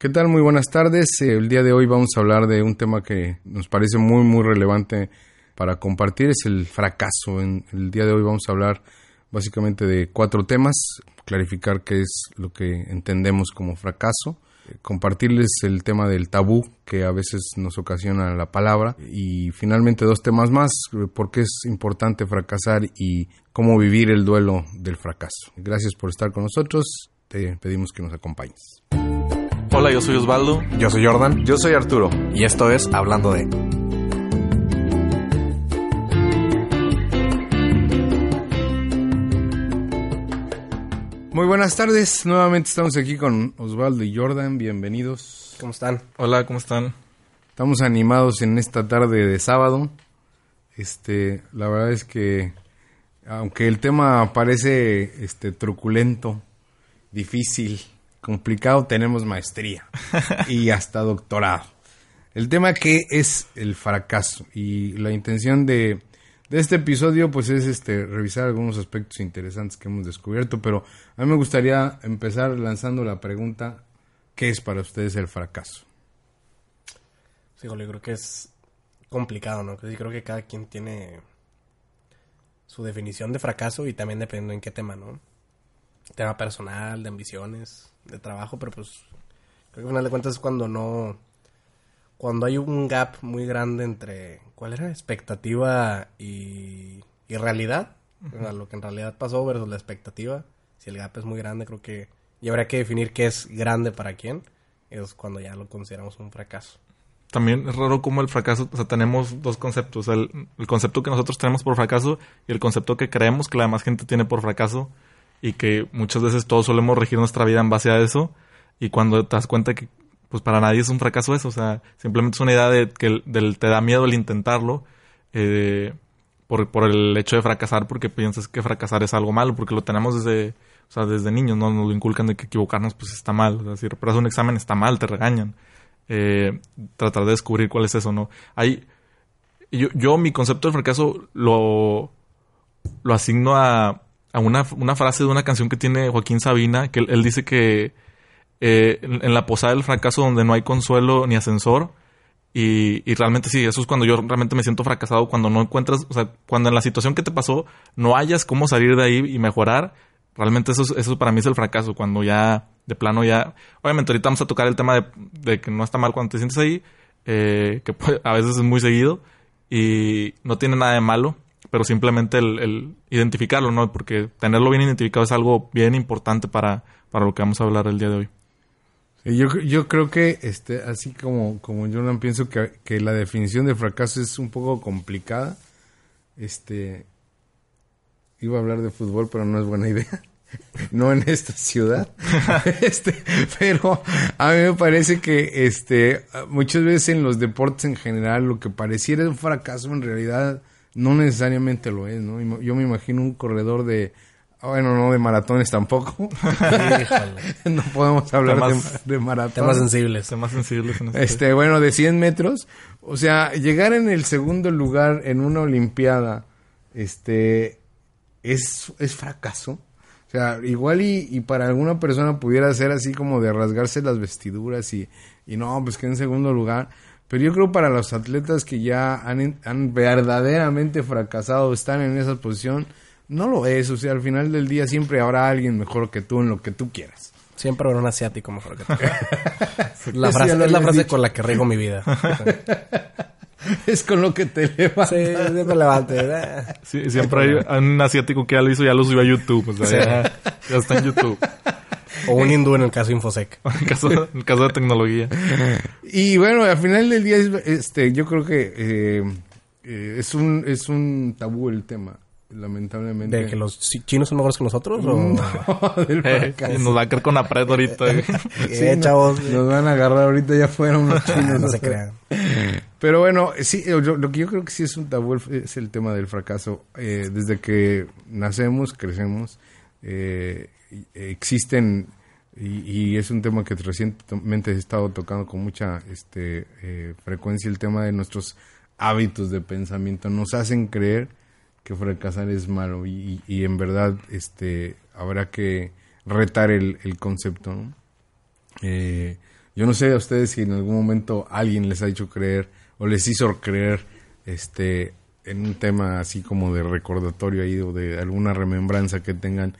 ¿Qué tal? Muy buenas tardes. Eh, el día de hoy vamos a hablar de un tema que nos parece muy, muy relevante para compartir, es el fracaso. El día de hoy vamos a hablar básicamente de cuatro temas, clarificar qué es lo que entendemos como fracaso, eh, compartirles el tema del tabú que a veces nos ocasiona la palabra y finalmente dos temas más, eh, por qué es importante fracasar y cómo vivir el duelo del fracaso. Gracias por estar con nosotros, te pedimos que nos acompañes. Hola, yo soy Osvaldo. Yo soy Jordan. Yo soy Arturo. Y esto es Hablando de... Muy buenas tardes, nuevamente estamos aquí con Osvaldo y Jordan, bienvenidos. ¿Cómo están? Hola, ¿cómo están? Estamos animados en esta tarde de sábado. Este, la verdad es que aunque el tema parece este truculento, difícil, complicado, tenemos maestría y hasta doctorado. El tema que es el fracaso y la intención de, de este episodio pues es este revisar algunos aspectos interesantes que hemos descubierto, pero a mí me gustaría empezar lanzando la pregunta, ¿qué es para ustedes el fracaso? Sí, yo creo que es complicado, ¿no? Sí, creo que cada quien tiene su definición de fracaso y también dependiendo en qué tema, ¿no? Tema personal, de ambiciones, de trabajo, pero pues creo que al final de cuentas es cuando no... Cuando hay un gap muy grande entre cuál era expectativa y, y realidad, o sea, lo que en realidad pasó versus la expectativa. Si el gap es muy grande, creo que y habría que definir qué es grande para quién. Es cuando ya lo consideramos un fracaso. También es raro como el fracaso, o sea, tenemos dos conceptos, el, el concepto que nosotros tenemos por fracaso y el concepto que creemos que la demás gente tiene por fracaso y que muchas veces todos solemos regir nuestra vida en base a eso y cuando te das cuenta que pues para nadie es un fracaso eso, o sea, simplemente es una idea de que el- del, te da miedo el intentarlo eh, por, por el hecho de fracasar porque piensas que fracasar es algo malo, porque lo tenemos desde, o sea, desde niños, ¿no? Nos lo inculcan de que equivocarnos pues está mal, o sea, si repruebas un examen está mal, te regañan. Eh, tratar de descubrir cuál es eso, ¿no? Hay, yo, yo mi concepto del fracaso lo, lo asigno a, a una, una frase de una canción que tiene Joaquín Sabina, que él, dice que eh, en, la posada del fracaso donde no hay consuelo ni ascensor, y, y realmente sí, eso es cuando yo realmente me siento fracasado, cuando no encuentras, o sea, cuando en la situación que te pasó no hayas cómo salir de ahí y mejorar, realmente eso, es- eso para mí es el fracaso, cuando ya, de plano ya, obviamente ahorita vamos a tocar el tema de, que no está mal cuando te sientes ahí, eh, que a veces es muy seguido y no tiene nada de malo, pero simplemente el, el identificarlo, ¿no? Porque tenerlo bien identificado es algo bien importante para, para lo que vamos a hablar el día de hoy. Sí, Yo, yo creo que, este, así como, como Jordan, pienso que, que la definición de fracaso es un poco complicada. Este, iba a hablar de fútbol, pero no es buena idea. No en esta ciudad. Este, pero a mí me parece que, este, muchas veces en los deportes en general, lo que pareciera un fracaso en realidad no necesariamente lo es, ¿no? Yo me imagino un corredor de, bueno, no de maratones tampoco. no podemos hablar Temas- de, de maratones. Temas sensibles. Temas sensibles en este. Este, bueno, de 100 metros. O sea, llegar en el segundo lugar en una olimpiada, este, es, es fracaso. O sea, igual y, y para alguna persona pudiera ser así como de rasgarse las vestiduras y, y no, pues que en segundo lugar. Pero yo creo para los atletas que ya han, han verdaderamente fracasado, están en esa posición, no lo es. O sea, al final del día siempre habrá alguien mejor que tú en lo que tú quieras. Siempre habrá un asiático mejor que tú. la frase, es la frase dicho. con la que riego mi vida. Es con lo que te levantas. Sí, siempre levante. Sí, siempre hay un asiático que ya lo hizo, ya lo subió a YouTube. O sea, Sí. ya, ya está en YouTube. O un hindú en el caso de Infosec. En caso, en el caso de tecnología. Y bueno, al final del día, es- este, yo creo que eh, eh, es un es un tabú el tema, lamentablemente. ¿De que los chi- chinos son mejores que nosotros? O... No, del Eh, fracaso. nos va a caer con la pared ahorita. eh. Eh, no- chavos. Nos van a agarrar ahorita ya fuera unos chinos. no se crean. Pero bueno, sí, yo- lo que yo creo que sí es un tabú es el tema del fracaso. Eh, desde que nacemos, crecemos, eh, existen, y, es un tema que recientemente he estado tocando con mucha este, eh, frecuencia, el tema de nuestros hábitos de pensamiento. Nos hacen creer que fracasar es malo y, en verdad este, habrá que retar el, concepto. Eh, Yo no sé a ustedes si en algún momento alguien les ha hecho creer o les hizo creer este en un tema así como de recordatorio ahí o de alguna remembranza que tengan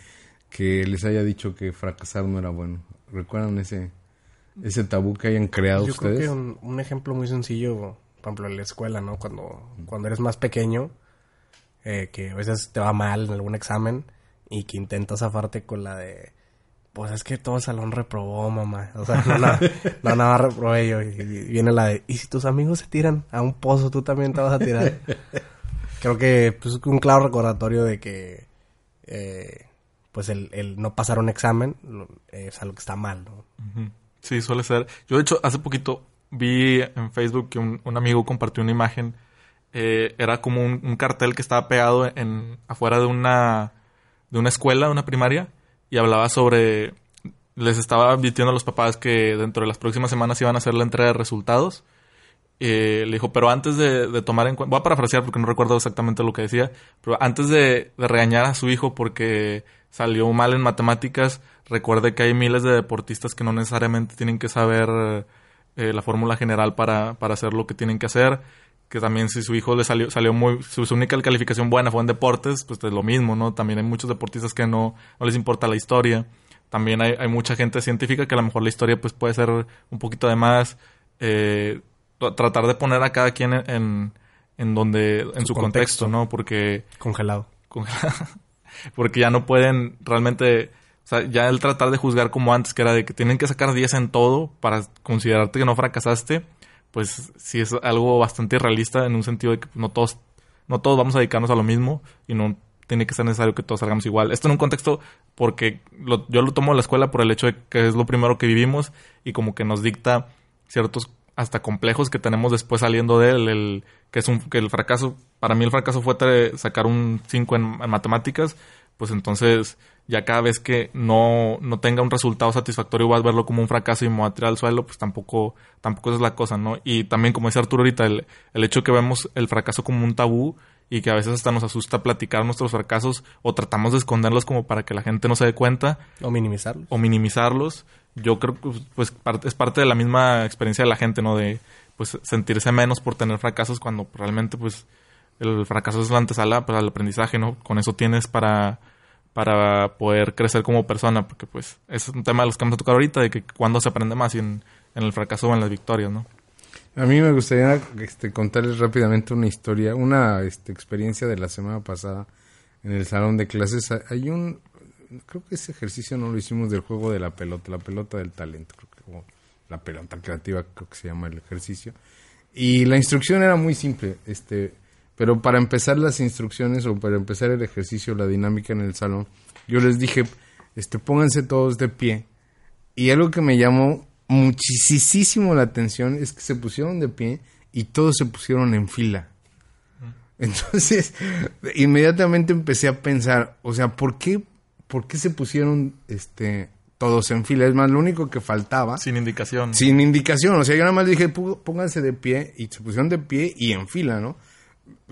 que les haya dicho que fracasar no era bueno. ¿Recuerdan ese ese tabú que hayan creado Yo ustedes? creo que un, un ejemplo muy sencillo, por ejemplo, en la escuela, ¿no? Cuando, cuando eres más pequeño, eh, que a veces te va mal en algún examen y que intentas zafarte con la de, pues es que todo el salón reprobó, mamá. O sea, no, no, no nada más reprobé yo. Y, y viene la de, y si tus amigos se tiran a un pozo, tú también te vas a tirar. Creo que pues, es un claro recordatorio de que, eh, pues el, el no pasar un examen lo- es algo que está mal, ¿no? Sí, suele ser. Yo, de hecho, hace poquito vi en Facebook que un, un amigo compartió una imagen. eh, era como un, cartel que estaba pegado en afuera de una de una escuela, de una primaria, y hablaba sobre les estaba advirtiendo a los papás que dentro de las próximas semanas iban a hacer la entrega de resultados. Eh, le dijo, pero antes de, tomar en cuenta, voy a parafrasear porque no recuerdo exactamente lo que decía, pero antes de regañar a su hijo porque salió mal en matemáticas, recuerde que hay miles de deportistas que no necesariamente tienen que saber eh, la fórmula general para, para hacer lo que tienen que hacer. Que también si su hijo le salió, salió muy, su, su única calificación buena fue en deportes, pues es lo mismo, ¿no? También hay muchos deportistas que no, no les importa la historia. También hay, hay mucha gente científica que a lo mejor la historia pues puede ser un poquito de más. Eh, tra- tratar de poner a cada quien en, en, en donde, en su, Su contexto, contexto. ¿no? Porque Congelado. con- porque ya no pueden realmente, o sea, ya el tratar de juzgar como antes, que era de que tienen que sacar 10 en todo para considerarte que no fracasaste, pues sí es algo bastante irrealista en un sentido de que no todos, no todos vamos a dedicarnos a lo mismo y no tiene que ser necesario que todos salgamos igual. Esto en un contexto porque lo- yo lo tomo de la escuela por el hecho de que es lo primero que vivimos y como que nos dicta ciertos hasta complejos que tenemos después saliendo de él, el, que es un que el fracaso, para mí el fracaso fue sacar un 5 en, en matemáticas, pues entonces ya cada vez que no, no tenga un resultado satisfactorio vas a verlo como un fracaso y me voy a tirar al suelo, pues tampoco, tampoco esa es la cosa, ¿no? Y también como dice Arturo ahorita, el, el hecho que vemos el fracaso como un tabú y que a veces hasta nos asusta platicar nuestros fracasos o tratamos de esconderlos como para que la gente no se dé cuenta, O minimizarlo. o minimizarlos, yo creo que pues es parte de la misma experiencia de la gente, ¿no? De pues sentirse menos por tener fracasos cuando realmente pues el fracaso es la antesala para el aprendizaje, ¿no? Con eso tienes para para poder crecer como persona, porque pues es un tema de los que vamos a tocar ahorita, de que cuando se aprende más y en, en el fracaso o en las victorias, ¿no? A mí me gustaría este, contarles rápidamente una historia, una este, experiencia de la semana pasada en el salón de clases. Hay un, creo que ese ejercicio no lo hicimos del juego de la pelota, la pelota del talento, creo que, o la pelota creativa, creo que se llama el ejercicio. Y la instrucción era muy simple, este, pero para empezar las instrucciones o para empezar el ejercicio, la dinámica en el salón, yo les dije, este, pónganse todos de pie. Y algo que me llamó muchísimo la atención es que se pusieron de pie y todos se pusieron en fila. Entonces, inmediatamente empecé a pensar, o sea, ¿por qué, por qué se pusieron este, todos en fila? Es más, lo único que faltaba, Sin indicación. sin indicación, o sea, yo nada más dije, "Pú- pónganse de pie y se pusieron de pie y en fila, ¿no?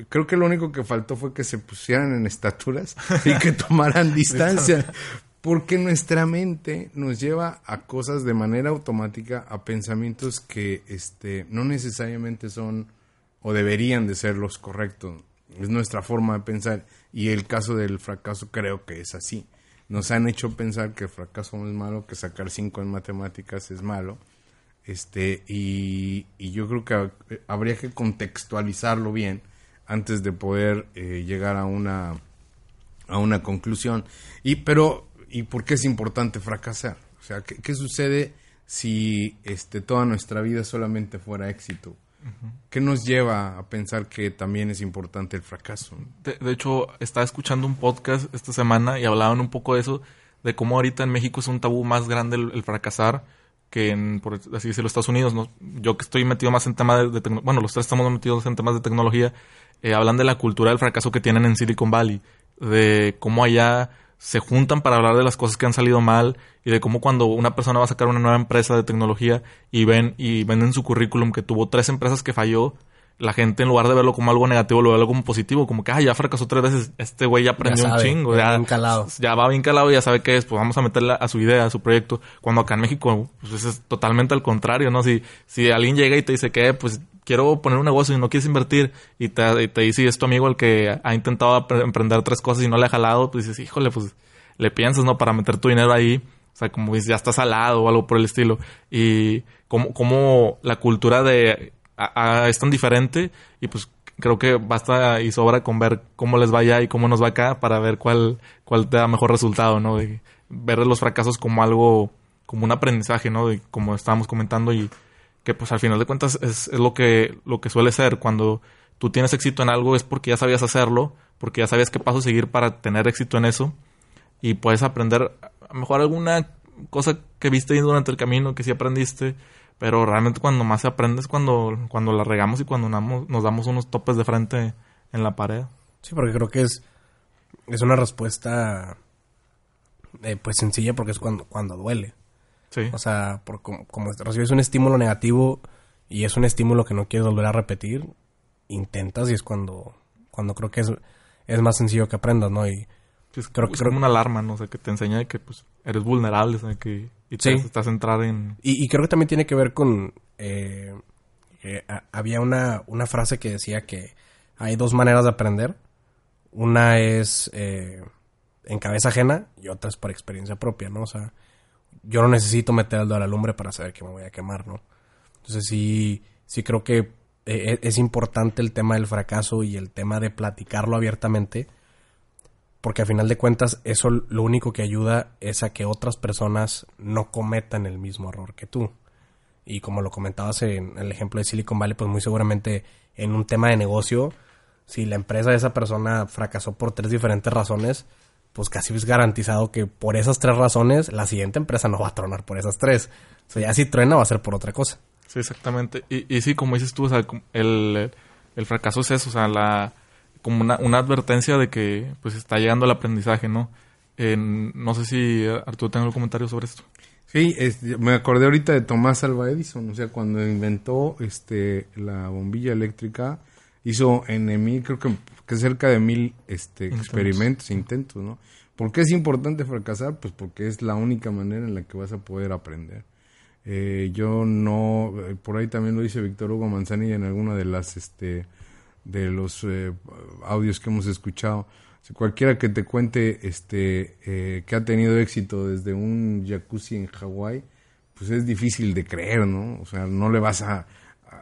Creo que lo único que faltó fue que se pusieran en estaturas y que tomaran distancia. Porque nuestra mente nos lleva a cosas de manera automática, a pensamientos que este, no necesariamente son o deberían de ser los correctos. Es nuestra forma de pensar. Y el caso del fracaso creo que es así. Nos han hecho pensar que el fracaso no es malo, que sacar cinco en matemáticas es malo. Este, y, y yo creo que eh, habría que contextualizarlo bien antes de poder eh, llegar a una a una conclusión. Y pero ¿y por qué es importante fracasar? O sea, ¿qué, qué sucede si este toda nuestra vida solamente fuera éxito? ¿Qué nos lleva a pensar que también es importante el fracaso? De, de hecho, estaba escuchando un podcast esta semana y hablaban un poco de eso, de cómo ahorita en México es un tabú más grande el, el fracasar que en, por así decirlo, Estados Unidos. ¿no? Yo que estoy metido más en temas de, de tecno- bueno, los tres estamos metidos en temas de tecnología, eh, hablan de la cultura del fracaso que tienen en Silicon Valley, de cómo allá se juntan para hablar de las cosas que han salido mal y de cómo cuando una persona va a sacar una nueva empresa de tecnología y ven y ven en su currículum que tuvo tres empresas que falló, la gente en lugar de verlo como algo negativo, lo ve algo como positivo, como que, ah, ya fracasó tres veces, este güey ya aprendió Ya un chingo, ya va bien calado, ya sabe qué es, pues vamos a meterle a su idea, a su proyecto. Cuando acá en México, pues es totalmente al contrario, ¿no? Si, si alguien llega y te dice que, pues quiero poner un negocio y no quieres invertir, y te, y te dice, es tu amigo el que ha intentado emprender tres cosas y no le ha jalado, pues dices, híjole, pues le piensas, ¿no? Para meter tu dinero ahí. O sea, como dices, ya estás al lado o algo por el estilo. Y como, como la cultura de es tan diferente y pues creo que basta y sobra con ver cómo les va allá y cómo nos va acá para ver cuál, cuál te da mejor resultado, ¿no? Ver los fracasos como algo, como un aprendizaje, ¿no? Como estábamos comentando y que pues al final de cuentas es, lo que, lo que suele ser cuando tú tienes éxito en algo es porque ya sabías hacerlo, porque ya sabías qué paso seguir para tener éxito en eso y puedes aprender a lo mejor alguna cosa que viste durante el camino que sí aprendiste, pero realmente cuando más se aprende es cuando, cuando la regamos y cuando nos damos unos topes de frente en la pared. Sí, porque creo que es, es una respuesta eh, pues sencilla porque es cuando, cuando duele. Sí. O sea, por, como, como recibes un estímulo negativo y es un estímulo que no quieres volver a repetir, intentas y es cuando, cuando creo que es, es más sencillo que aprendas, ¿no? Y Sí, es, creo- es creo- como una alarma, ¿no? O sea, que te enseña que pues eres vulnerable, o sea, que y te Sí. estás entrar en... Y, y creo que también tiene que ver con... eh, a- había una, una frase que decía que hay dos maneras de aprender. Una es eh, en cabeza ajena y otra es por experiencia propia, ¿no? O sea, yo no necesito meter el dedo a la lumbre para saber que me voy a quemar, ¿no? Entonces sí, sí creo que eh, e- es importante el tema del fracaso y el tema de platicarlo abiertamente porque a final de cuentas eso lo único que ayuda es a que otras personas no cometan el mismo error que tú. Y como lo comentabas en el ejemplo de Silicon Valley, pues muy seguramente en un tema de negocio, si la empresa de esa persona fracasó por tres diferentes razones, pues casi es garantizado que por esas tres razones la siguiente empresa no va a tronar por esas tres. O sea, ya si truena va a ser por otra cosa. Sí, exactamente. Y, y sí, como dices tú, o sea, como el, el fracaso es eso, o sea, la, como una, una advertencia de que pues está llegando el aprendizaje, ¿no? No sé si Arturo tenga algún comentario sobre esto. Sí, es- me acordé ahorita de Tomás Alva Edison, o sea, cuando inventó este la bombilla eléctrica, hizo en mil, creo que, que cerca de mil este, Intentos. experimentos, intentos, ¿no? ¿Por qué es importante fracasar? Pues porque es la única manera en la que vas a poder aprender. Eh, yo no, eh, por ahí también lo dice Víctor Hugo Manzanilla en alguna de las, este, de los eh, audios que hemos escuchado. Si cualquiera que te cuente, este, eh, que ha tenido éxito desde un jacuzzi en Hawái, pues es difícil de creer, ¿no? O sea, no le vas a,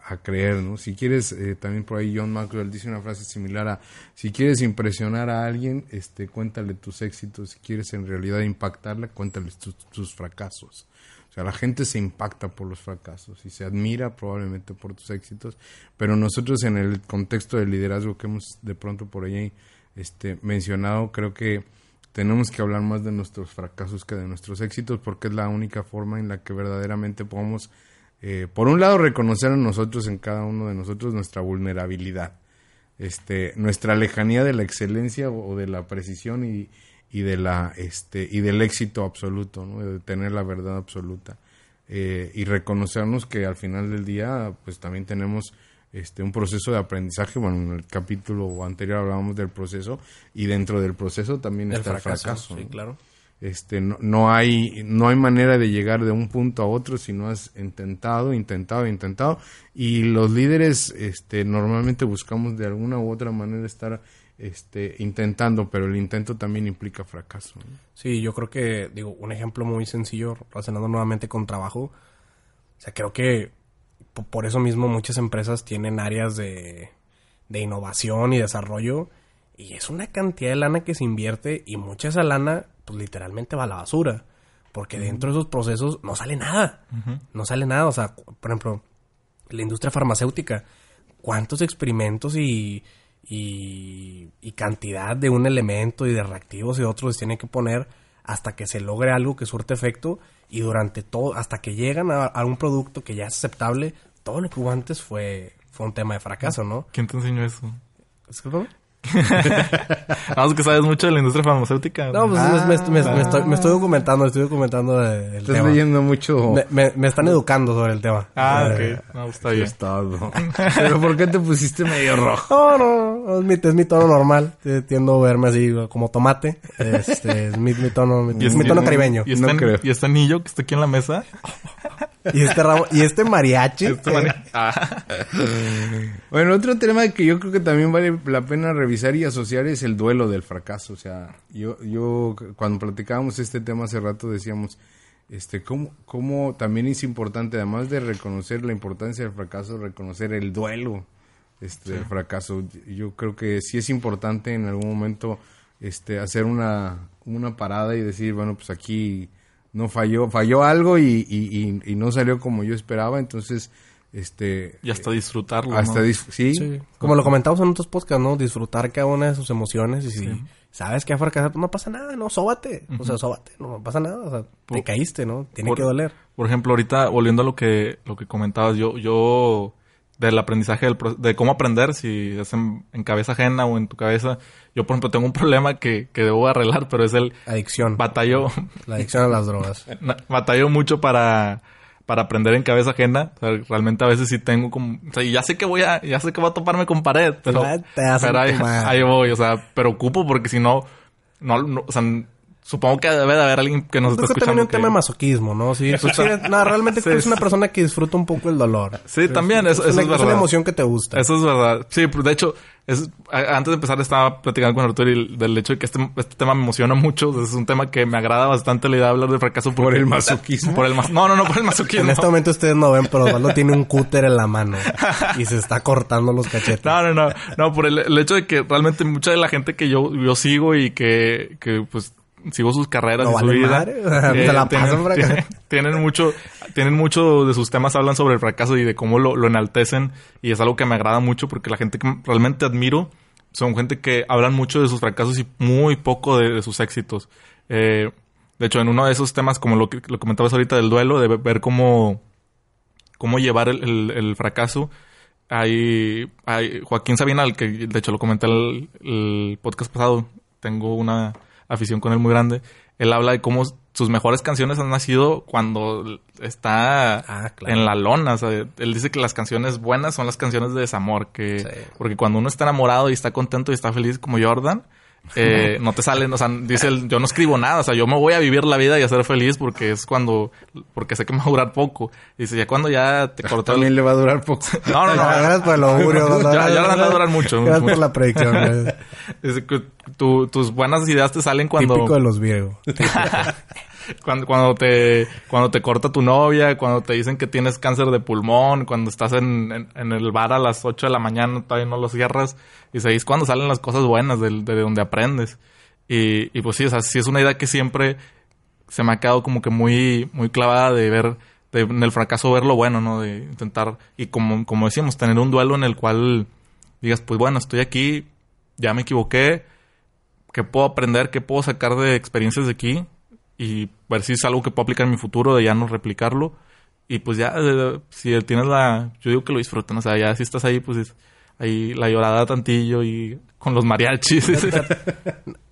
a- creer, ¿no? Si quieres, eh, también por ahí John Maxwell dice una frase similar a, si quieres impresionar a alguien, este, cuéntale tus éxitos, si quieres en realidad impactarla, cuéntale tus, tus fracasos. O sea, la gente se impacta por los fracasos y se admira probablemente por tus éxitos, pero nosotros en el contexto del liderazgo que hemos de pronto por ahí este, mencionado, creo que tenemos que hablar más de nuestros fracasos que de nuestros éxitos porque es la única forma en la que verdaderamente podemos, eh, por un lado, reconocer a nosotros, en cada uno de nosotros, nuestra vulnerabilidad, este, nuestra lejanía de la excelencia o de la precisión y, y de la este y del éxito absoluto, ¿no? de tener la verdad absoluta Eh, y reconocernos que al final del día, pues también tenemos este un proceso de aprendizaje. Bueno, en el capítulo anterior hablábamos del proceso y dentro del proceso también El está fracaso, el fracaso. sí, claro. Este, no, no hay no hay manera de llegar de un punto a otro si no has intentado, intentado, intentado y los líderes este normalmente buscamos de alguna u otra manera estar este intentando, pero el intento también implica fracaso. Sí, yo creo que, digo, un ejemplo muy sencillo, relacionando nuevamente con trabajo. O sea, creo que po- por eso mismo muchas empresas tienen áreas de innovación y desarrollo. Y es una cantidad de lana que se invierte y mucha esa lana, pues literalmente va a la basura. Porque dentro de esos procesos no sale nada. No sale nada. O sea, por ejemplo, la industria farmacéutica. ¿Cuántos experimentos y, y, y cantidad de un elemento y de reactivos y otros se tienen que poner hasta que se logre algo que surte efecto y durante todo, hasta que llegan a, a un producto que ya es aceptable, todo lo que hubo antes fue, fue un tema de fracaso, ¿no? ¿Quién te enseñó eso? Discúlpame. Vamos que sabes mucho de la industria farmacéutica. No, pues Ah. me, me- me- me estoy, me estoy documentando, estoy documentando de- Estás tema. leyendo mucho. Me, me- me están educando sobre el tema. Ah, Eh, ok. No, está bien. Pero ¿por qué te pusiste medio rojo? No, no, es mi, es mi tono normal. Tiendo a verme así como tomate. Este, es mi, mi tono, mi, Y es- mi tono caribeño. Y este, No creo. y este anillo que está aquí en la mesa. Y este y este mariachi. Este Ah. Bueno, otro tema que yo creo que también vale la pena revisar y asociar es el duelo del fracaso. O sea, yo, yo cuando platicábamos este tema hace rato decíamos, este, cómo, cómo también es importante, además de reconocer la importancia del fracaso, reconocer el duelo este, del fracaso. Yo creo que sí es importante en algún momento este, hacer una, una parada y decir, bueno, pues aquí no falló, falló algo y, y, y- y no salió como yo esperaba, entonces, este... Y hasta disfrutarlo. hasta ¿no? dis- ¿sí? Sí. Como lo comentamos en otros podcasts, ¿no? Disfrutar cada una de sus emociones y si sabes que ha fracasado, pues no pasa nada, no, sóbate. O sea, sóbate, no pasa nada. O sea, te caíste, ¿no? Tiene por- que doler. Por ejemplo, ahorita volviendo a lo que lo que comentabas, yo yo del aprendizaje del de cómo aprender si es en, en cabeza ajena o en tu cabeza, yo por ejemplo tengo un problema que, que debo arreglar, pero es el Adicción. batallo La adicción a las drogas. batallo mucho para para aprender en cabeza ajena, O sea, realmente a veces sí tengo como, o sea, ya sé que voy a, ya sé que voy a toparme con pared, pero, te pero ahí, voy, o sea, pero ocupo porque si no, no, no, o sea, supongo que debe de haber alguien que nos Creo está que también escuchando. un tema de masoquismo, ¿no? Sí, tú quieres- no, realmente Sí, eres una sí. persona que disfruta un poco el dolor. Sí, también, eso, es, eso una, es es verdad. una emoción que te gusta. Eso es verdad. Sí, pues, de hecho, es, antes de empezar estaba platicando con Arturo y del hecho de que este, este tema me emociona mucho. Es un tema que me agrada bastante la idea de hablar de fracaso. Por el masoquismo. Por el mas- no, no, no, por el masoquismo. En este momento ustedes no ven, pero Osvaldo tiene un cúter en la mano y se está cortando los cachetes. No, no, no. No, por el, el hecho de que realmente mucha de la gente que yo, yo sigo y que, que pues sigo sus carreras No y su vale vida. madre. Se la pasan por acá. tienen, tienen mucho, tienen mucho de sus temas hablan sobre el fracaso y de cómo lo, lo enaltecen. Y es algo que me agrada mucho porque la gente que realmente admiro son gente que hablan mucho de sus fracasos y muy poco de, de sus éxitos. Eh, de hecho, en uno de esos temas, como lo que lo comentabas ahorita del duelo, de ver cómo, cómo llevar el, el- el fracaso. Hay, hay Joaquín Sabina, al que de hecho lo comenté el, el podcast pasado, tengo una afición con él muy grande. Él habla de cómo sus mejores canciones han nacido cuando está Ah, claro. en la lona. O sea, él dice que las canciones buenas son las canciones de desamor. Que, Sí. Porque cuando uno está enamorado y está contento y está feliz como Jordan, eh, no te salen, o sea, dice él, yo no escribo nada, o sea, yo me voy a vivir la vida y a ser feliz porque es cuando, porque sé que me va a durar poco. Dice, ya cuando ya te cortó el... También le va a durar poco. No, no, no. Gracias por el augurio. Ya- ya van a durar mucho. Gracias por la predicción. Dice que tu- tus buenas ideas te salen cuando... Típico de los Virgo. cuando, cuando te cuando te corta tu novia, cuando te dicen que tienes cáncer de pulmón, cuando estás en, en, el bar a las 8 de la mañana, todavía no lo cierras, y es cuando salen las cosas buenas del- de, donde aprendes. Y, y pues sí, o sea, sí es una idea que siempre se me ha quedado como que muy, muy clavada de ver, de, en el fracaso ver lo bueno, ¿no? De intentar, y como, como decíamos, tener un duelo en el cual digas, pues bueno, estoy aquí, ya me equivoqué, ¿qué puedo aprender? ¿Qué puedo sacar de experiencias de aquí? Y ver si es algo que puedo aplicar en mi futuro, de ya no replicarlo. Y pues ya, eh, si tienes la... Yo digo que lo disfruten, o sea, ya si estás ahí, pues es ahí la llorada tantillo y con los mariachis.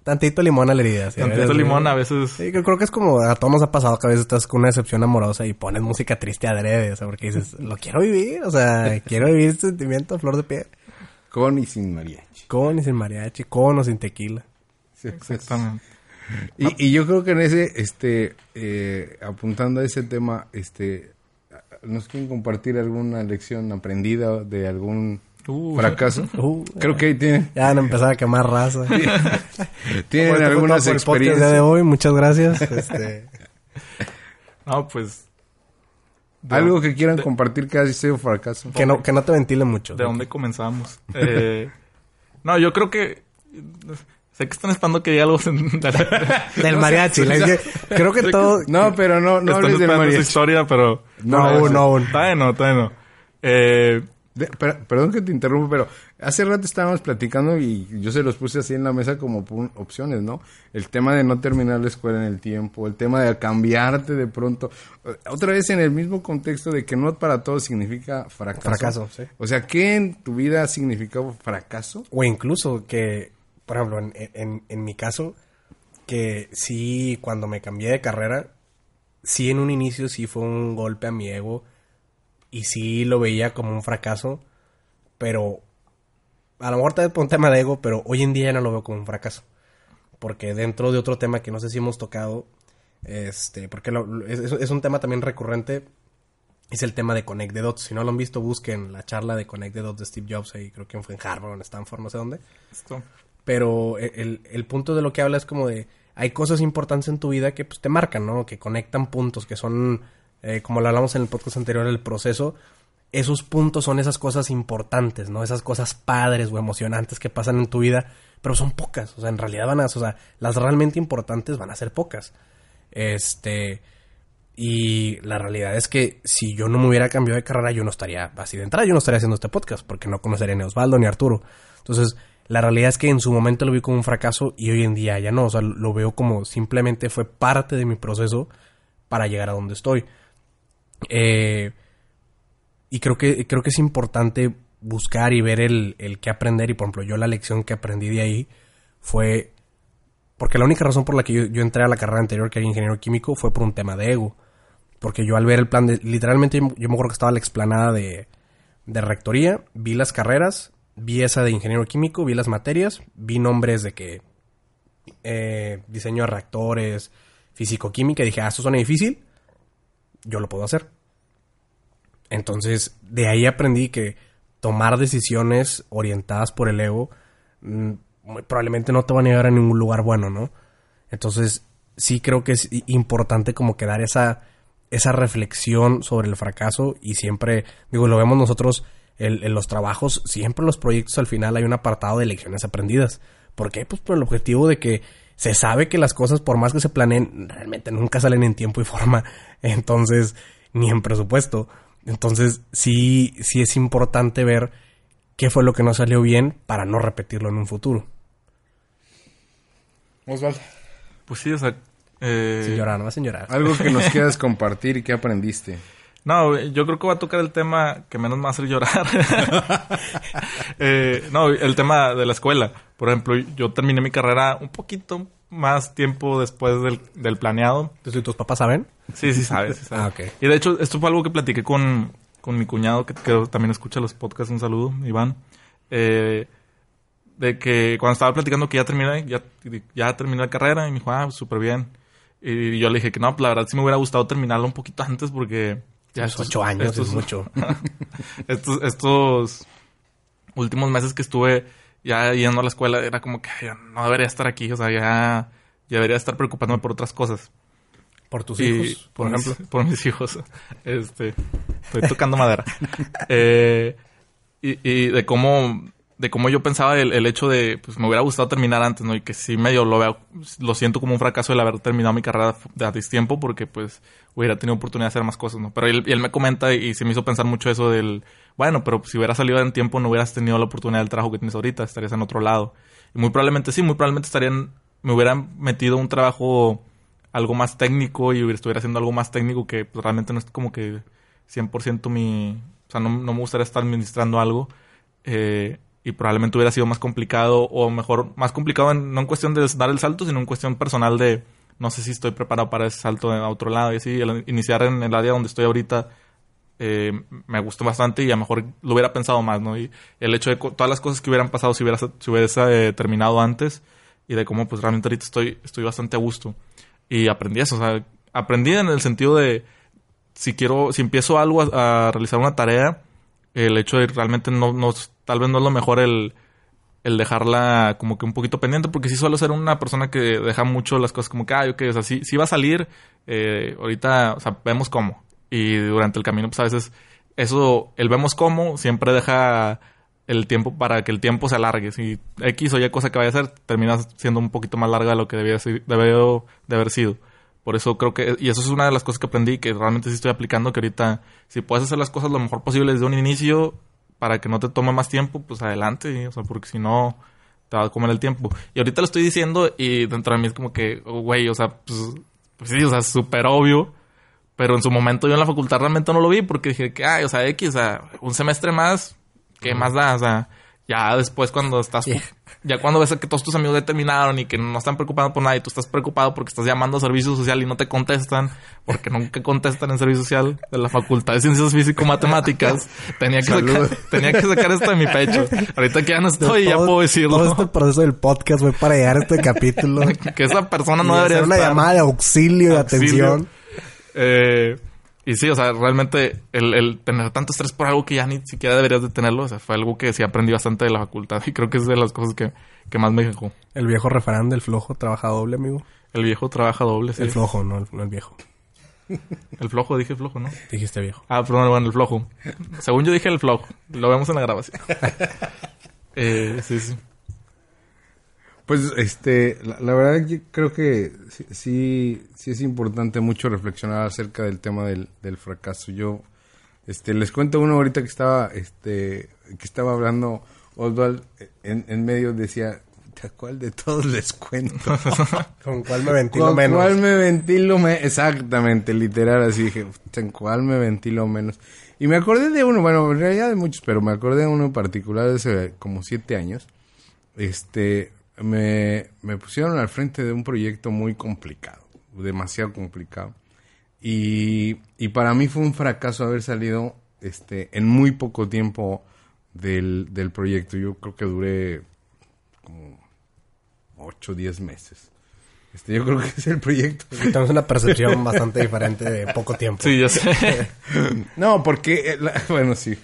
Tantito limón a la herida. ¿sí? Tantito Sí. limón a veces... Sí, yo creo que es como a todos nos ha pasado que a veces estás con una decepción amorosa y pones música triste adrede, o sea, porque dices, lo quiero vivir, o sea, quiero vivir este sentimiento a flor de piel. Con y sin mariachi. Con y sin mariachi, con o sin tequila. Sí, Exactamente. Y, y yo creo que en ese, este, eh, apuntando a ese tema, este, ¿nos quieren compartir alguna lección aprendida de algún Uh. fracaso? Uh, Creo que ahí tienen, Ya van a empezar a quemar raza. tienen fue algunas por el día de experiencias. hoy, muchas gracias. Este, No, pues... ¿de Algo que quieran compartir que haya sido fracaso. que no, que no te ventile mucho. ¿De dónde comenzamos? Eh, no, yo creo que... Sé que están esperando que diga algo... Del mariachi. la- creo que todo... No, pero no, no hables del esperando esa mariachi. historia, pero... No, aún, no, aún. Todavía no, todavía no. Eh, De- per- perdón que te interrumpa, pero hace rato estábamos platicando y yo se los puse así en la mesa como opciones, ¿no? El tema de no terminar la escuela en el tiempo, el tema de cambiarte de pronto. Eh, Otra vez en el mismo contexto de que no para todos significa fracaso. Fracaso, sí. O sea, ¿qué en tu vida ha significado fracaso? O incluso que, por ejemplo, en, en, mi caso, que sí, cuando me cambié de carrera, sí en un inicio sí fue un golpe a mi ego y sí lo veía como un fracaso, pero a lo mejor tal vez por un tema de ego, pero hoy en día ya no lo veo como un fracaso. Porque dentro de otro tema que no sé si hemos tocado, este, porque lo- es- es un tema también recurrente, es el tema de Connect the Dots. Si no lo han visto, busquen la charla de Connect the Dots de Steve Jobs, ahí creo que fue en Harvard o en Stanford, no sé dónde. Esto. Pero e- el, el punto de lo que habla es como de, hay cosas importantes en tu vida que pues te marcan, ¿no? Que conectan puntos, que son, eh, como lo hablamos en el podcast anterior, el proceso. Esos puntos son esas cosas importantes, ¿no? Esas cosas padres o emocionantes que pasan en tu vida, pero son pocas. O sea, en realidad van a, o sea, las realmente importantes van a ser pocas. Este, y la realidad es que si yo no me hubiera cambiado de carrera, yo no estaría así de entrada, yo no estaría haciendo este podcast, porque no conocería ni Osvaldo ni Arturo. Entonces, la realidad es que en su momento lo vi como un fracaso y hoy en día ya no. O sea, lo veo como simplemente fue parte de mi proceso para llegar a donde estoy. Eh, y creo que, creo que es importante buscar y ver el, el qué aprender. Y por ejemplo, yo la lección que aprendí de ahí fue. Porque la única razón por la que yo, entré a la carrera anterior, que era ingeniero químico, fue por un tema de ego. Porque yo al ver el plan de. Literalmente, yo, yo me acuerdo que estaba la explanada de, de rectoría, vi las carreras, vi esa de ingeniero químico, vi las materias, vi nombres de que. eh, diseño de reactores, físico-química, dije, ah, esto suena difícil, yo lo puedo hacer. Entonces, de ahí aprendí que tomar decisiones orientadas por el ego mm, probablemente no te van a llevar a ningún lugar bueno, ¿no? Entonces, sí creo que es importante como que dar esa, esa reflexión sobre el fracaso y siempre, digo, lo vemos nosotros en, en los trabajos, siempre en los proyectos al final hay un apartado de lecciones aprendidas. ¿Por qué? Pues por el objetivo de que se sabe que las cosas, por más que se planeen, realmente nunca salen en tiempo y forma. Entonces, ni en presupuesto. Entonces, sí, sí es importante ver qué fue lo que no salió bien para no repetirlo en un futuro. Osvaldo. Pues sí, o sea... eh, Sin llorar, no sin llorar. Algo que nos quieras compartir y que aprendiste. No, yo creo que va a tocar el tema que menos me va a hacer llorar. Eh, no, el tema de la escuela. Por ejemplo, yo terminé mi carrera un poquito más tiempo después del, del planeado. ¿tus papás saben? Sí, sí sabes. Sí sabe. Ah. Y de hecho, esto fue algo que platiqué con, con mi cuñado, que, que también escucha los podcasts. Un saludo, Iván. Eh, de que cuando estaba platicando que ya terminé, ya, ya terminé la carrera, y me dijo, ah, súper bien. Y yo le dije que no, pues la verdad sí me hubiera gustado terminarlo un poquito antes porque... Ya estos- ocho años estos- es mucho. estos, estos últimos meses que estuve ya yendo a la escuela era como que yo no debería estar aquí, o sea, ya, ya debería estar preocupándome por otras cosas. Por tus Y- hijos, por ejemplo. por mis hijos. Este, estoy tocando madera. Eh, y, y de cómo, de cómo yo pensaba el, el hecho de, pues me hubiera gustado terminar antes, ¿no? Y que sí medio lo veo, lo siento como un fracaso el haber terminado mi carrera de a tiempo porque pues hubiera tenido oportunidad de hacer más cosas, ¿no? Pero él, él me comenta y se me hizo pensar mucho eso del, bueno, pero si hubieras salido en tiempo no hubieras tenido la oportunidad del trabajo que tienes ahorita, estarías en otro lado. Y muy probablemente sí, muy probablemente estarían, me hubieran metido un trabajo algo más técnico y hubiera- estuviera haciendo algo más técnico que pues, realmente no es como que 100% mi... O sea, no, no me gustaría estar administrando algo eh, y probablemente hubiera sido más complicado o mejor, más complicado en- no en cuestión de dar el salto, sino en cuestión personal de no sé si estoy preparado para ese salto a otro lado y así, el iniciar en el área donde estoy ahorita eh, me gustó bastante y a lo mejor lo hubiera pensado más, ¿no? Y el hecho de todas las cosas que hubieran pasado si hubiera, si eh, terminado antes y de cómo pues realmente ahorita estoy, estoy bastante a gusto. Y aprendí eso, o sea, aprendí en el sentido de si quiero, si empiezo algo a, a realizar una tarea, el hecho de realmente no, no, tal vez no es lo mejor el, el dejarla como que un poquito pendiente, porque sí suelo ser una persona que deja mucho las cosas como que, ay, ok, o sea, sí, sí va a salir, eh, ahorita, o sea, vemos cómo. Y durante el camino, pues a veces, eso, el vemos cómo, siempre deja el tiempo para que el tiempo se alargue. Si X o Y cosa que vaya a hacer, termina siendo un poquito más larga de lo que debía ser- debió de haber sido. Por eso creo que, y eso es una de las cosas que aprendí que realmente sí estoy aplicando, que ahorita, si puedes hacer las cosas lo mejor posible desde un inicio, para que no te tome más tiempo, pues adelante, o sea, porque si no te va a comer el tiempo. Y ahorita lo estoy diciendo y dentro de mí es como que, oh, güey, o sea, pues, pues sí, o sea, súper obvio. Pero en su momento yo en la facultad realmente no lo vi porque dije que, ay, o sea, X, o sea, un semestre más, ¿qué más da? O sea, ya después cuando estás... Ya cuando ves que todos tus amigos ya terminaron y que no están preocupados por nada y tú estás preocupado porque estás llamando a servicio social y no te contestan, porque nunca contestan en servicio social de la Facultad de Ciencias Físico-Matemáticas, tenía, que sacar, tenía que sacar esto de mi pecho. Ahorita que ya no estoy, ya puedo decirlo. Todo este proceso del podcast fue para llegar a este capítulo. que esa persona no debería hacer una llamada de auxilio, de atención. Eh... Y sí, o sea, realmente el, el, tener tanto estrés por algo que ya ni siquiera deberías de tenerlo, o sea, fue algo que sí aprendí bastante de la facultad y creo que es de las cosas que, que más me dejó. El viejo refrán del flojo trabaja doble, amigo. El viejo trabaja doble, sí. El flojo, no el, no el viejo. El flojo, dije flojo, ¿no? Dijiste viejo. Ah, perdón, bueno, el flojo. Según yo dije el flojo. Lo vemos en la grabación. eh, sí, sí. Pues, este, la, la, verdad yo creo que sí, sí es importante mucho reflexionar acerca del tema del, del fracaso. Yo, este, les cuento uno ahorita que estaba, este, que estaba hablando Oswald en, en medio decía, ¿a cuál de todos les cuento? ¿Con cuál me ventilo ¿Con menos? cuál me ventilo menos? Exactamente, literal, así dije, ¿en cuál me ventilo menos? Y me acordé de uno, bueno, en realidad de muchos, pero me acordé de uno en particular de hace como siete años. Este, me, me pusieron al frente de un proyecto muy complicado, demasiado complicado. Y, para mí fue un fracaso haber salido este, en muy poco tiempo del, del proyecto. Yo creo que duré como 8 o 10 meses. Este, yo creo que es el proyecto. Tenemos una percepción bastante diferente de poco tiempo. Sí, yo sé. no, porque, bueno, sí.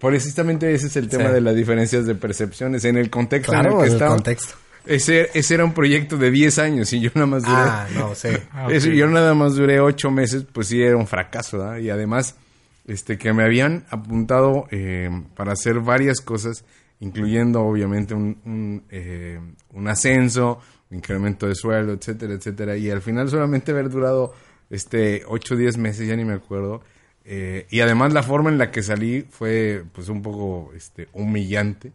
Precisamente ese es el tema sí. de las diferencias de percepciones en el contexto claro, en el que en estaba. el contexto. Ese, ese era un proyecto de 10 años y yo nada más duré. Ah, no, sí. Ah, okay. Eso, yo nada más duré 8 meses, pues sí era un fracaso, ¿verdad? Y además, este, que me habían apuntado eh, para hacer varias cosas, incluyendo obviamente un, un, eh, un ascenso, incremento de sueldo, etcétera, etcétera. Y al final solamente haber durado este 8 o 10 meses, ya ni me acuerdo. Eh, y además la forma en la que salí fue pues un poco este, humillante.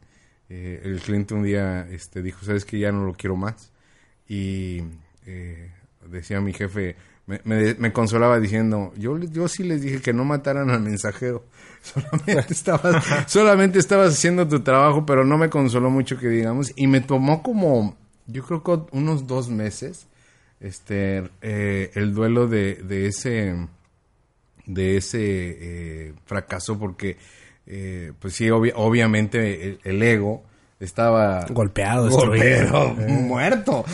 Eh, el cliente un día este, dijo, sabes que ya no lo quiero más. Y eh, decía mi jefe, me, me, me, consolaba diciendo, yo, yo sí les dije que no mataran al mensajero. Solamente estabas, solamente estabas haciendo tu trabajo, pero no me consoló mucho que digamos. Y me tomó como, yo creo que unos dos meses, este, eh, el duelo de, de ese, de ese eh, fracaso, porque, eh, pues sí, obvi obviamente el, el, ego estaba golpeado, golpeado muerto.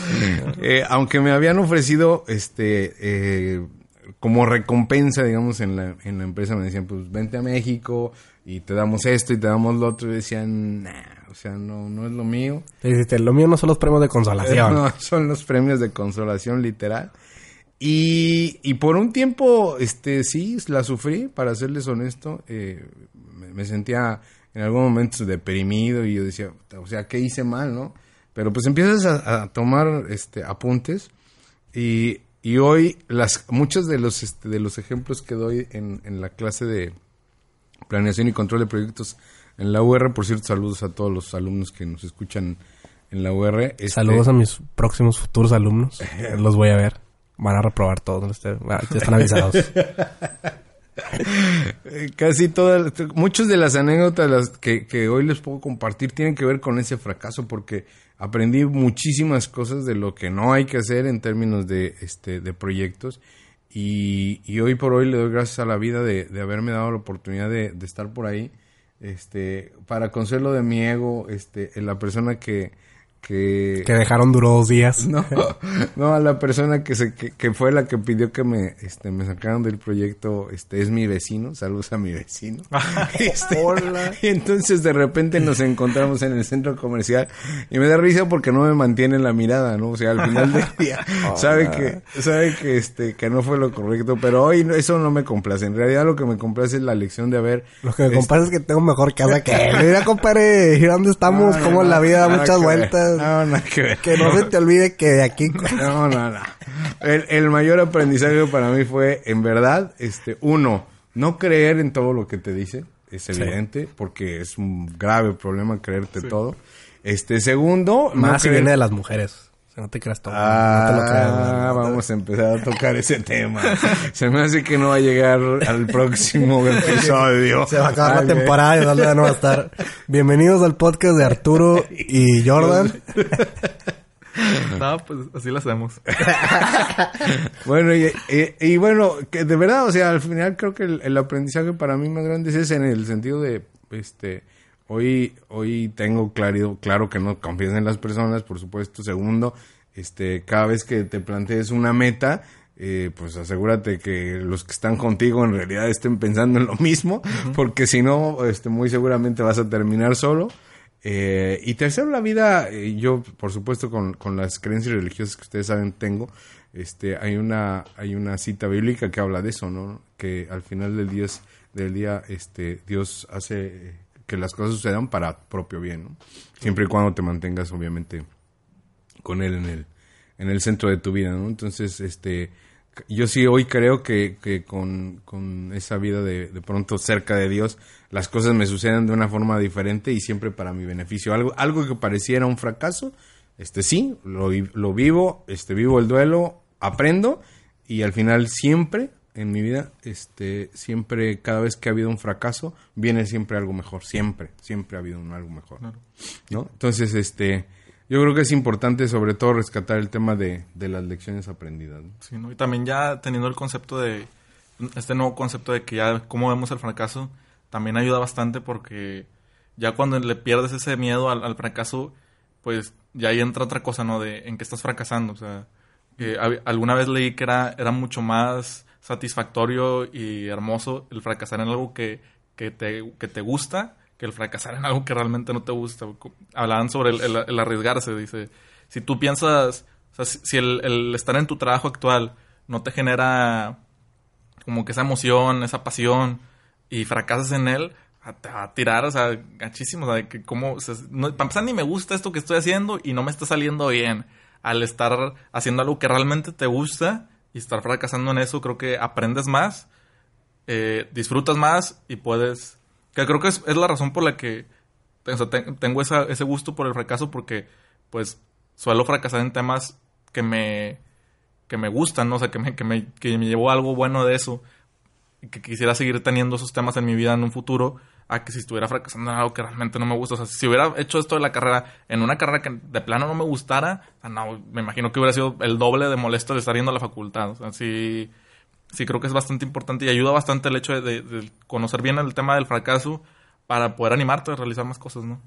Aunque me habían ofrecido, este, eh, como recompensa, digamos, en la, en la empresa me decían, pues vente a México y te damos esto y te damos lo otro. Y decían, nah, o sea, no, no es lo mío. Te dijiste, lo mío no son los premios de consolación. no, son los premios de consolación, literal. Y, y por un tiempo, este, sí, la sufrí, para serles honesto. Eh, me, me, sentía en algún momento deprimido y yo decía, o sea, ¿qué hice mal, no? Pero pues empiezas a, a tomar este, apuntes y, y hoy las, muchos de los, este, de los ejemplos que doy en, en la clase de planeación y control de proyectos en la UR, por cierto, saludos a todos los alumnos que nos escuchan en la UR. Este... Saludos a mis próximos futuros alumnos. los voy a ver. Van a reprobar todos. Ya están avisados. Casi todas, muchas de las anécdotas las que, que, hoy les puedo compartir tienen que ver con ese fracaso porque aprendí muchísimas cosas de lo que no hay que hacer en términos de, este, de proyectos y, y hoy por hoy le doy gracias a la vida de, de haberme dado la oportunidad de, de, estar por ahí este, para consuelo de mi ego, este, la persona que, que... Que dejaron duró dos días. No, no, a la persona que se que, que, fue la que pidió que me este me sacaran del proyecto, este es mi vecino, saludos a mi vecino. este, Hola. Y entonces de repente nos encontramos en el centro comercial y me da risa porque no me mantiene la mirada, ¿no? O sea, al final del día sabe que sabe que este que no fue lo correcto, pero hoy eso no me complace. En realidad lo que me complace es la lección de haber Lo que me complace este... es que tengo mejor casa que él. Mira, compadre, ¿dónde estamos? No, Cómo no, la vida da muchas que No, nada que ver. Que no se te olvide que de aquí. No, no, no. El, el, mayor aprendizaje para mí fue, en verdad, este, uno, no creer en todo lo que te dice. es evidente, porque es un grave problema creerte todo. Este, segundo... Más si creer- viene de las mujeres. O sea, no te creas todo. Ah, no te lo creas. güey. vamos a empezar a tocar ese tema. Se me hace que no va a llegar al próximo episodio. Se va a acabar Ay, la temporada y Osvaldo ya no va a estar. Bienvenidos al podcast de Arturo y Jordan. No, pues así lo hacemos. Bueno, y, y- y bueno, que de verdad, o sea, al final creo que el, el aprendizaje para mí más grande es ese en el sentido de, este, hoy, hoy tengo claro, claro que no confíes en las personas, por supuesto. Segundo, este, cada vez que te plantees una meta, eh, pues asegúrate que los que están contigo en realidad estén pensando en lo mismo, porque si no, este, muy seguramente vas a terminar solo. Eh, y tercero, la vida, eh, yo, por supuesto, con, con las creencias religiosas que ustedes saben tengo, este, hay una, hay una cita bíblica que habla de eso, ¿no? Que al final del día, del día, este, Dios hace que las cosas sucedan para propio bien. Siempre y cuando te mantengas, obviamente, con él en el, en el centro de tu vida, ¿no? Entonces, este, yo sí hoy creo que, que con, con esa vida de, de pronto cerca de Dios, las cosas me suceden de una forma diferente y siempre para mi beneficio. Algo, algo que pareciera un fracaso, este sí, lo, lo vivo, este vivo el duelo, aprendo y al final siempre en mi vida, este, siempre, cada vez que ha habido un fracaso, viene siempre algo mejor, siempre, siempre ha habido un algo mejor. Claro. ¿no? Entonces, este, yo creo que es importante sobre todo rescatar el tema de, de las lecciones aprendidas. ¿no? Sí, ¿no? Y también ya teniendo el concepto de, este nuevo concepto de que ya cómo vemos el fracaso, también ayuda bastante porque ya cuando le pierdes ese miedo al, al fracaso, pues ya ahí entra otra cosa, ¿no? De en qué estás fracasando. O sea, que alguna vez leí que era, era mucho más satisfactorio y hermoso el fracasar en algo que, que, te, que te gusta que el fracasar en algo que realmente no te gusta. Hablaban sobre el, el- el arriesgarse, dice. Si tú piensas, o sea, si, el, el estar en tu trabajo actual no te genera como que esa emoción, esa pasión, y fracasas en él, a- tirar, o sea, gachísimo, o sea, que como, para empezar ni me gusta esto que estoy haciendo y no me está saliendo bien. Al estar haciendo algo que realmente te gusta y estar fracasando en eso, creo que aprendes más, eh, disfrutas más y puedes... Que creo que es, es la razón por la que tengo esa- ese gusto por el fracaso porque, pues, suelo fracasar en temas que me, que me gustan, ¿no? O sea, que me, que me, que me llevó algo bueno de eso y que quisiera seguir teniendo esos temas en mi vida en un futuro a que si estuviera fracasando en algo que realmente no me gusta. O sea, si hubiera hecho esto de la carrera en una carrera que de plano no me gustara, o sea, no, me imagino que hubiera sido el doble de molesto de estar yendo a la facultad. O sea, sí, sí creo que es bastante importante y ayuda bastante el hecho de, de- de conocer bien el tema del fracaso para poder animarte a realizar más cosas, ¿no?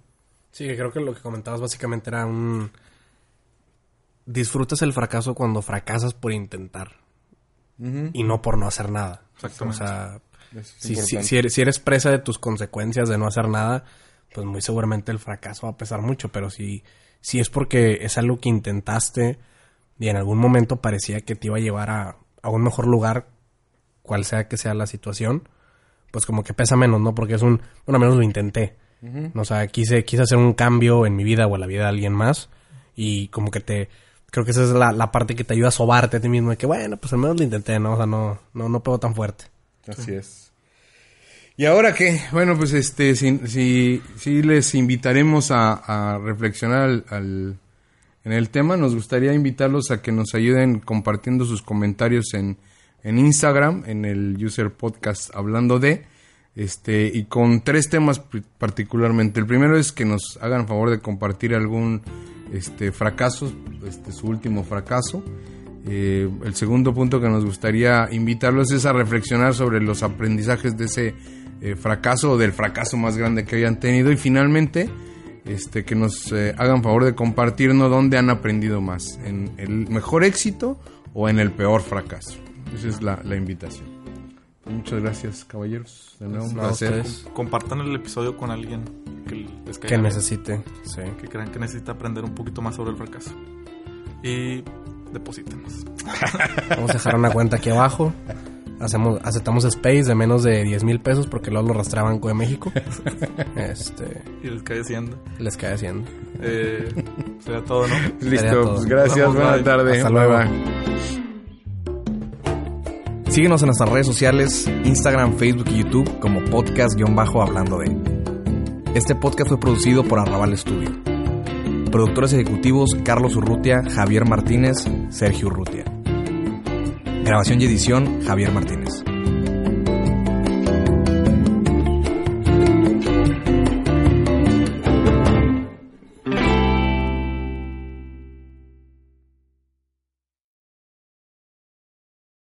Sí, que creo que lo que comentabas básicamente era un... Disfrutas el fracaso cuando fracasas por intentar y no por no hacer nada. Exactamente. O sea, si, si- si eres, si eres presa de tus consecuencias de no hacer nada, pues muy seguramente el fracaso va a pesar mucho. Pero si, si es porque es algo que intentaste y en algún momento parecía que te iba a llevar a, a un mejor lugar, cual sea que sea la situación, pues como que pesa menos, ¿no? Porque es un, bueno, al menos lo intenté. ¿no? O sea, quise, quise hacer un cambio en mi vida o en la vida de alguien más y como que te... Creo que esa es la, la parte que te ayuda a sobarte a ti mismo. De que, bueno, pues al menos lo intenté, ¿no? O sea, no, no, no pego tan fuerte. Así es. ¿Y ahora qué? Bueno, pues este, si, si, les invitaremos a, reflexionar al, al- en el tema, nos gustaría invitarlos a que nos ayuden compartiendo sus comentarios en, en Instagram, en el user podcast hablando de, este, y con tres temas particularmente. El primero es que nos hagan favor de compartir algún este, fracaso, este, su último fracaso. Eh, el segundo punto que nos gustaría invitarlos es a reflexionar sobre los aprendizajes de ese eh, fracaso o del fracaso más grande que hayan tenido. Y finalmente, este, que nos eh, hagan favor de compartirnos dónde han aprendido más, en el mejor éxito o en el peor fracaso. Esa es la, la invitación. Muchas gracias, caballeros. De nuevo, un placer. ustedes. Compartan el episodio con alguien que les caiga Que necesite, sí. que crean que necesita aprender un poquito más sobre el fracaso. Y deposítenos. Vamos a dejar una cuenta aquí abajo. Hacemos, aceptamos space de menos de 10 mil pesos porque luego lo rastrea Banco de México. Este, Y les cae haciendo. les cae haciendo. Eh, sería todo, ¿no? Listo, todo. pues gracias, Vamos, buena bye. tarde. Hasta luego. bye. Síguenos en nuestras redes sociales, Instagram, Facebook y YouTube como podcast-hablando de. Este podcast fue producido por Arrabal Studio. Productores ejecutivos Carlos Urrutia, Javier Martínez, Sergio Urrutia. Grabación y edición Javier Martínez.